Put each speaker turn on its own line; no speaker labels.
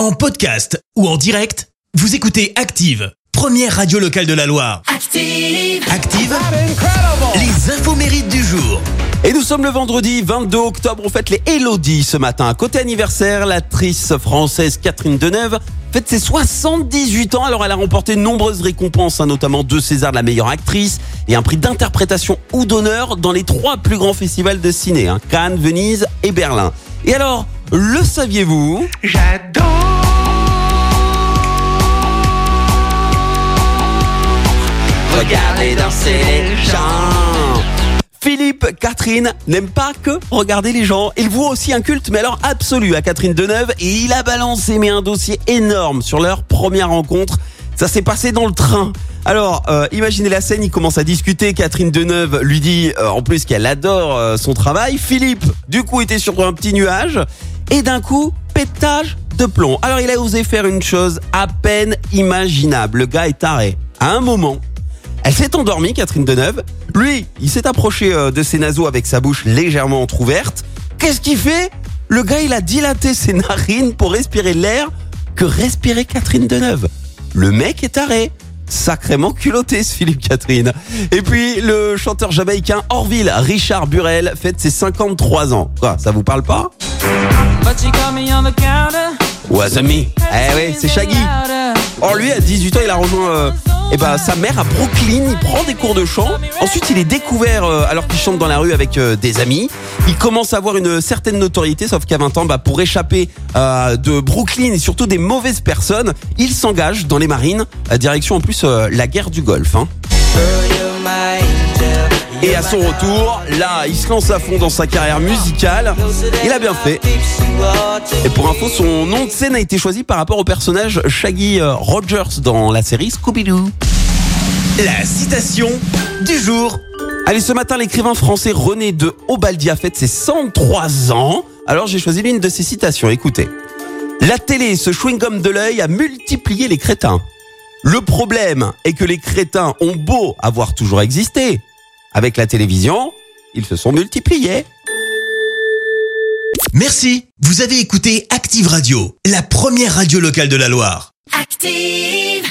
En podcast ou en direct, vous écoutez Active, première radio locale de la Loire.
Active.
Active, les infos mérites du jour.
Et nous sommes le vendredi 22 octobre, on fête les Elodie ce matin. Côté anniversaire, l'actrice française Catherine Deneuve fête ses 78 ans. Alors elle a remporté de nombreuses récompenses, hein, notamment deux Césars de la meilleure actrice et un prix d'interprétation ou d'honneur dans les trois plus grands festivals de ciné, hein, Cannes, Venise et Berlin. Et alors, le saviez-vous? Regardez danser les gens. Philippe Catherine n'aime pas que regarder les gens. Il voit aussi un culte, mais alors absolu à Catherine Deneuve. Et il a balancé mais un dossier énorme sur leur première rencontre. Ça s'est passé dans le train. Alors, euh, imaginez la scène, il commence à discuter. Catherine Deneuve lui dit euh, en plus qu'elle adore euh, son travail. Philippe, du coup, était sur un petit nuage. Et d'un coup, pétage de plomb. Alors, il a osé faire une chose à peine imaginable. Le gars est taré. À un moment, elle s'est endormie, Catherine Deneuve. Lui, il s'est approché euh, de ses naseaux avec sa bouche légèrement entr'ouverte. Qu'est-ce qu'il fait? Le gars, il a dilaté ses narines pour respirer l'air que respirait Catherine Deneuve. Le mec est taré. Sacrément culotté ce Philippe Catherine. Et puis le chanteur jamaïcain Orville Richard Burel fête ses 53 ans. Quoi, ça vous parle pas? Wazami. Eh ouais, c'est Shaggy. Or lui, à 18 ans, il a rejoint euh, eh ben, sa mère à Brooklyn. Il prend des cours de chant. Ensuite, il est découvert euh, alors qu'il chante dans la rue avec euh, des amis. Il commence à avoir une certaine notoriété, sauf qu'à 20 ans, bah, pour échapper euh, de Brooklyn et surtout des mauvaises personnes, il s'engage dans les marines, direction en plus la guerre du Golfe. hein. Et à son retour, là, il se lance à fond dans sa carrière musicale. Il a bien fait. Et pour info, son nom de scène a été choisi par rapport au personnage Shaggy euh, Rogers dans la série Scooby-Doo.
La citation du jour.
Allez, ce matin, l'écrivain français René de Obaldia fête ses 103 ans. Alors, j'ai choisi l'une de ses citations. Écoutez. La télé, ce chewing-gum de l'œil, a multiplié les crétins. Le problème est que les crétins ont beau avoir toujours existé. Avec la télévision, ils se sont multipliés.
Merci, vous avez écouté Active Radio, la première radio locale de la Loire.
Active.